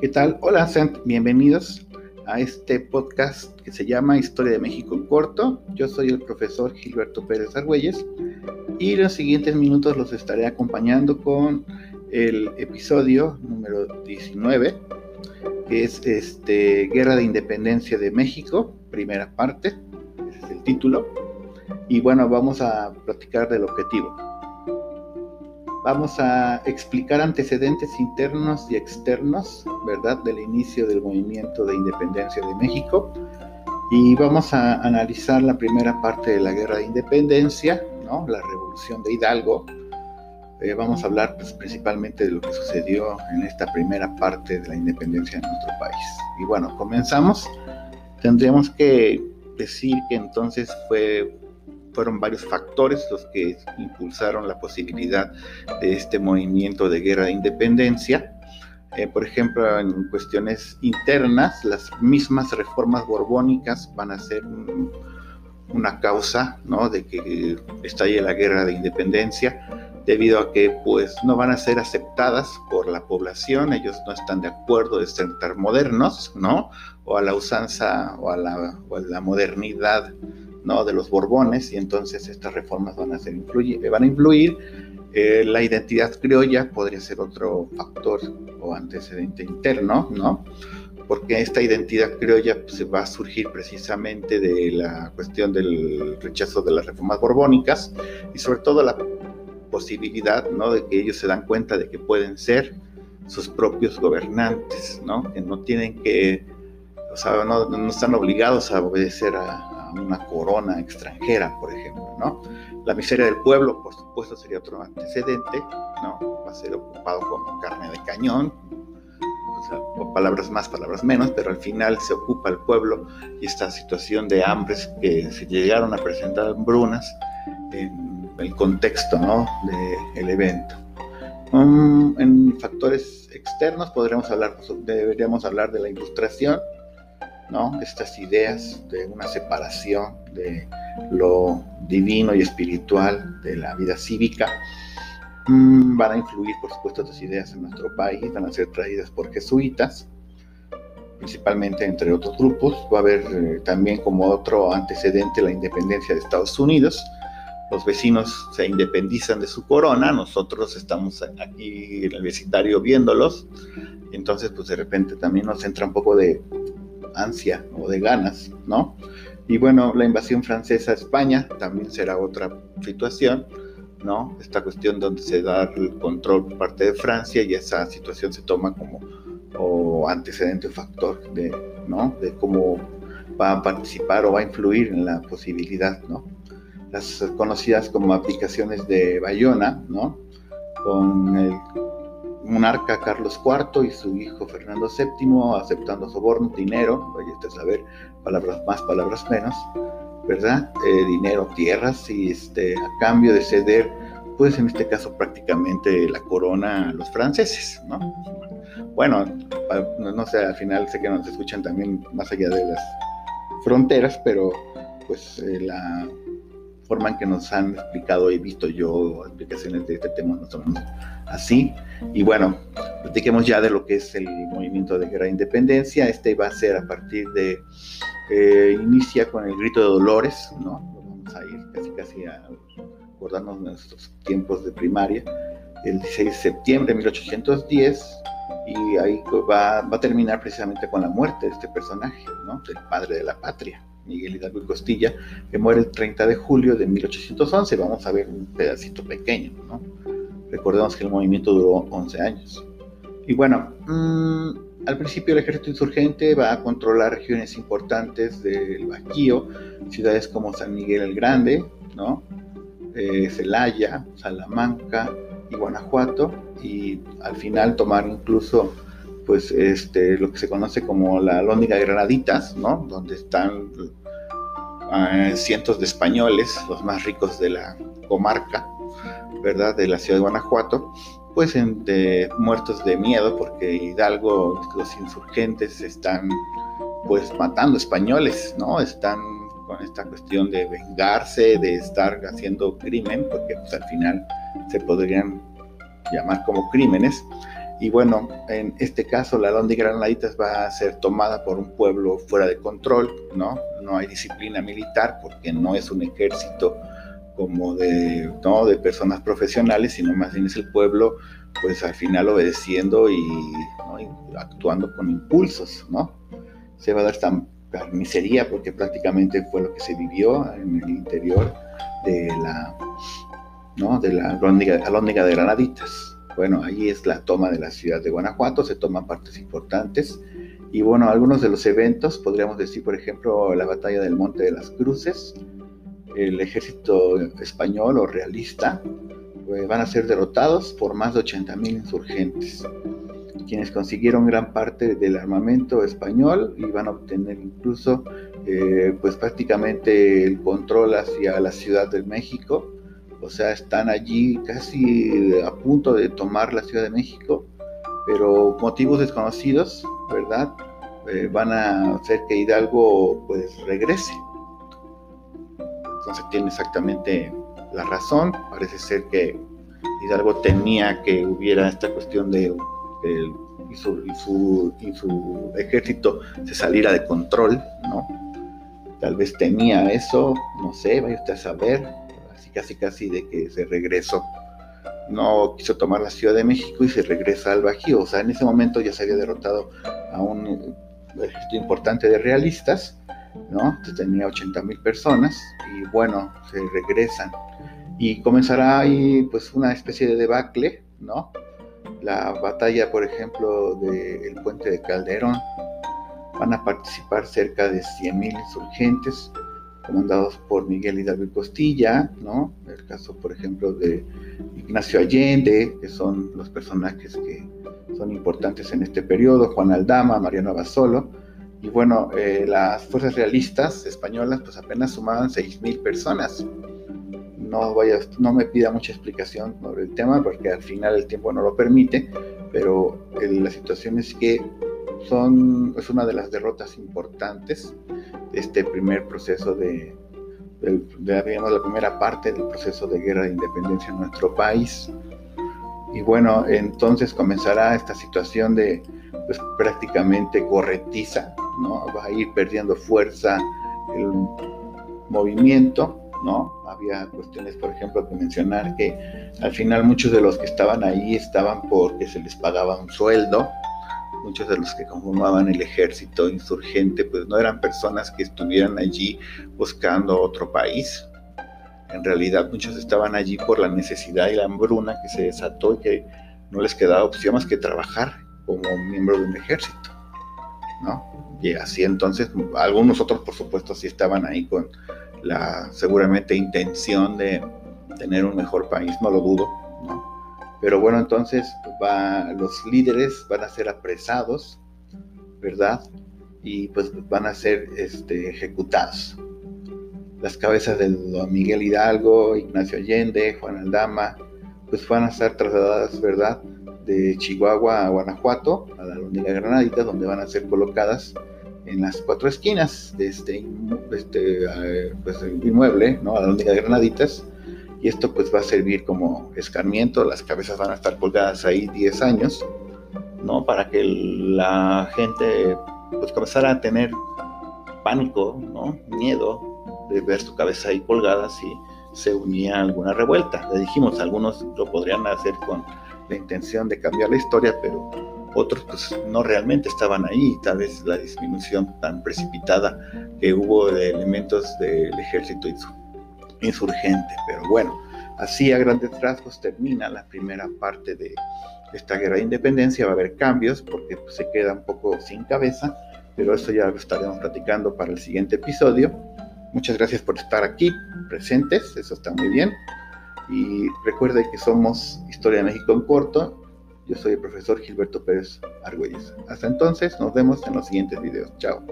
¿Qué tal? Hola, sean bienvenidos a este podcast que se llama Historia de México en corto. Yo soy el profesor Gilberto Pérez Argüelles y los siguientes minutos los estaré acompañando con el episodio número 19, que es este Guerra de Independencia de México, primera parte, ese es el título. Y bueno, vamos a platicar del objetivo. Vamos a explicar antecedentes internos y externos, ¿verdad?, del inicio del movimiento de independencia de México. Y vamos a analizar la primera parte de la guerra de independencia, ¿no? la revolución de Hidalgo. Eh, vamos a hablar pues, principalmente de lo que sucedió en esta primera parte de la independencia de nuestro país. Y bueno, comenzamos. Tendríamos que decir que entonces fue fueron varios factores los que impulsaron la posibilidad de este movimiento de guerra de independencia. Eh, por ejemplo, en cuestiones internas, las mismas reformas borbónicas van a ser una causa ¿no? de que estalle la guerra de independencia, debido a que pues, no van a ser aceptadas por la población, ellos no están de acuerdo de ser modernos, ¿no? o a la usanza o a la modernidad ¿no? de los Borbones y entonces estas reformas van a, ser van a influir. Eh, la identidad criolla podría ser otro factor o antecedente interno, ¿no? porque esta identidad criolla se pues, va a surgir precisamente de la cuestión del rechazo de las reformas borbónicas y sobre todo la posibilidad ¿no? de que ellos se dan cuenta de que pueden ser sus propios gobernantes, ¿no? que no tienen que, o sea, no, no están obligados a obedecer a, una corona extranjera, por ejemplo, ¿no? La miseria del pueblo, por supuesto, sería otro antecedente, ¿no? Va a ser ocupado como carne de cañón, o sea, palabras más, palabras menos, pero al final se ocupa el pueblo y esta situación de hambres que se llegaron a presentar hambrunas en el contexto, ¿no? Del evento. Um, en factores externos podríamos hablar, deberíamos hablar de la ilustración, estas ideas de una separación de lo divino y espiritual de la vida cívica mm, van a influir, por supuesto, estas ideas en nuestro país, van a ser traídas por jesuitas, principalmente entre otros grupos. Va a haber eh, también como otro antecedente la independencia de Estados Unidos. Los vecinos se independizan de su corona, nosotros estamos aquí en el vecindario viéndolos, entonces pues de repente también nos entra un poco de ansia o de ganas, ¿no? Y bueno, la invasión francesa a España también será otra situación, ¿no? Esta cuestión donde se da el control por parte de Francia y esa situación se toma como o antecedente factor de, ¿no? De cómo va a participar o va a influir en la posibilidad, ¿no? Las conocidas como aplicaciones de Bayona, ¿no? Con el monarca Carlos IV y su hijo Fernando VII aceptando soborno, dinero, vaya a saber, palabras más, palabras menos, ¿verdad? Eh, dinero, tierras y este, a cambio de ceder, pues en este caso prácticamente la corona a los franceses, ¿no? Bueno, no sé, al final sé que nos escuchan también más allá de las fronteras, pero pues eh, la forma en que nos han explicado, he visto yo explicaciones de este tema más o menos así. Y bueno, platiquemos ya de lo que es el movimiento de guerra de independencia. Este va a ser a partir de, eh, inicia con el grito de Dolores, ¿no? Vamos a ir casi casi a acordarnos nuestros tiempos de primaria, el 16 de septiembre de 1810. Y ahí va, va a terminar precisamente con la muerte de este personaje, ¿no? Del padre de la patria. Miguel Hidalgo y Costilla, que muere el 30 de julio de 1811. Vamos a ver un pedacito pequeño, ¿no? Recordemos que el movimiento duró 11 años. Y bueno, mm, al principio el ejército insurgente va a controlar regiones importantes del Bajío, ciudades como San Miguel el Grande, ¿no? Eh, Celaya, Salamanca y Guanajuato, y al final tomar incluso pues este, lo que se conoce como la Lóndiga de Granaditas, ¿no? Donde están eh, cientos de españoles, los más ricos de la comarca, ¿verdad? De la ciudad de Guanajuato, pues de, muertos de miedo porque Hidalgo, los insurgentes están pues matando españoles, ¿no? Están con esta cuestión de vengarse, de estar haciendo crimen, porque pues al final se podrían llamar como crímenes Y bueno, en este caso la de Granaditas va a ser tomada por un pueblo fuera de control, ¿no? No hay disciplina militar porque no es un ejército como de, ¿no? de personas profesionales, sino más bien es el pueblo, pues al final obedeciendo y, actuando con impulsos, ¿no? Se va a dar esta carnicería porque prácticamente fue lo que se vivió en el interior de la, ¿no? de la alóndiga de Granaditas. Bueno, ahí es la toma de la ciudad de Guanajuato, se toman partes importantes. Y bueno, algunos de los eventos, podríamos decir, por ejemplo, la batalla del Monte de las Cruces, el ejército español o realista, pues, van a ser derrotados por más de 80.000 insurgentes, quienes consiguieron gran parte del armamento español y van a obtener incluso, eh, pues prácticamente el control hacia la Ciudad de México o sea, están allí casi a punto de tomar la Ciudad de México, pero motivos desconocidos, ¿verdad? Eh, van a hacer que Hidalgo pues regrese. Entonces tiene exactamente la razón. Parece ser que Hidalgo tenía que hubiera esta cuestión de y, su, su, ejército se saliera de control, ¿no? Tal vez tenía eso, no sé, vaya usted a saber, casi casi de que se regresó. No quiso tomar la Ciudad de México y se regresa al Bajío. O sea, en ese momento ya se había derrotado a un ejército importante de realistas, ¿no? Tenía 80 mil personas y bueno, se regresan. Y comenzará ahí pues una especie de debacle, ¿no? La batalla, por ejemplo, del puente de Calderón. Van a participar cerca de 100 mil insurgentes comandados por Miguel Hidalgo Costilla, ¿no? El caso, por ejemplo, de Ignacio Allende, que son los personajes que son importantes en este periodo, Juan Aldama, Mariano Abasolo, y bueno, eh, las fuerzas realistas españolas pues apenas sumaban 6.000 personas. No, vaya, no me pida mucha explicación sobre el tema porque al final el tiempo no lo permite, pero la situación es que son, es una de las derrotas importantes este primer proceso de, digamos, la primera parte del proceso de guerra de independencia en nuestro país. Y bueno, entonces comenzará esta situación de pues, prácticamente corretiza, ¿no? Va a ir perdiendo fuerza el movimiento, ¿no? Había cuestiones, por ejemplo, que mencionar que al final muchos de los que estaban ahí estaban porque se les pagaba un sueldo, muchos de los que conformaban el ejército insurgente, pues no eran personas que estuvieran allí buscando otro país. En realidad muchos estaban allí por la necesidad y la hambruna que se desató y que no les quedaba opción más que trabajar como miembro de un ejército. ¿no? Y así entonces, algunos otros por supuesto sí estaban ahí con la seguramente intención de tener un mejor país, no lo dudo, ¿no? Pero bueno, entonces los líderes van a ser apresados, ¿verdad? Y pues van a ser este, ejecutados. Las cabezas de don Miguel Hidalgo, Ignacio Allende, Juan Aldama, pues van a ser trasladadas, ¿verdad? De Chihuahua a Guanajuato, a la Londrina Granadita, donde van a ser colocadas en las cuatro esquinas de este, este eh, pues, inmueble, ¿no? A la Londrina Granaditas y esto pues va a servir como escarmiento, las cabezas van a estar colgadas ahí 10 años, ¿no? Para que la gente pues comenzara a tener pánico, ¿no? Miedo de ver su cabeza ahí colgada si se unía a alguna revuelta. Le dijimos, algunos lo podrían hacer con la intención de cambiar la historia, pero otros pues no realmente estaban ahí, tal vez la disminución tan precipitada que hubo de elementos del ejército y su insurgente. Pero bueno, así a grandes rasgos termina la primera parte de esta guerra de independencia. Va a haber cambios porque pues, se queda un poco sin cabeza, pero eso ya lo estaremos platicando para el siguiente episodio. Muchas gracias por estar aquí presentes, eso está muy bien. Y recuerde que somos Historia de México en corto. Yo soy el profesor Gilberto Pérez Argüelles. Hasta entonces, nos vemos en los siguientes videos. Chao.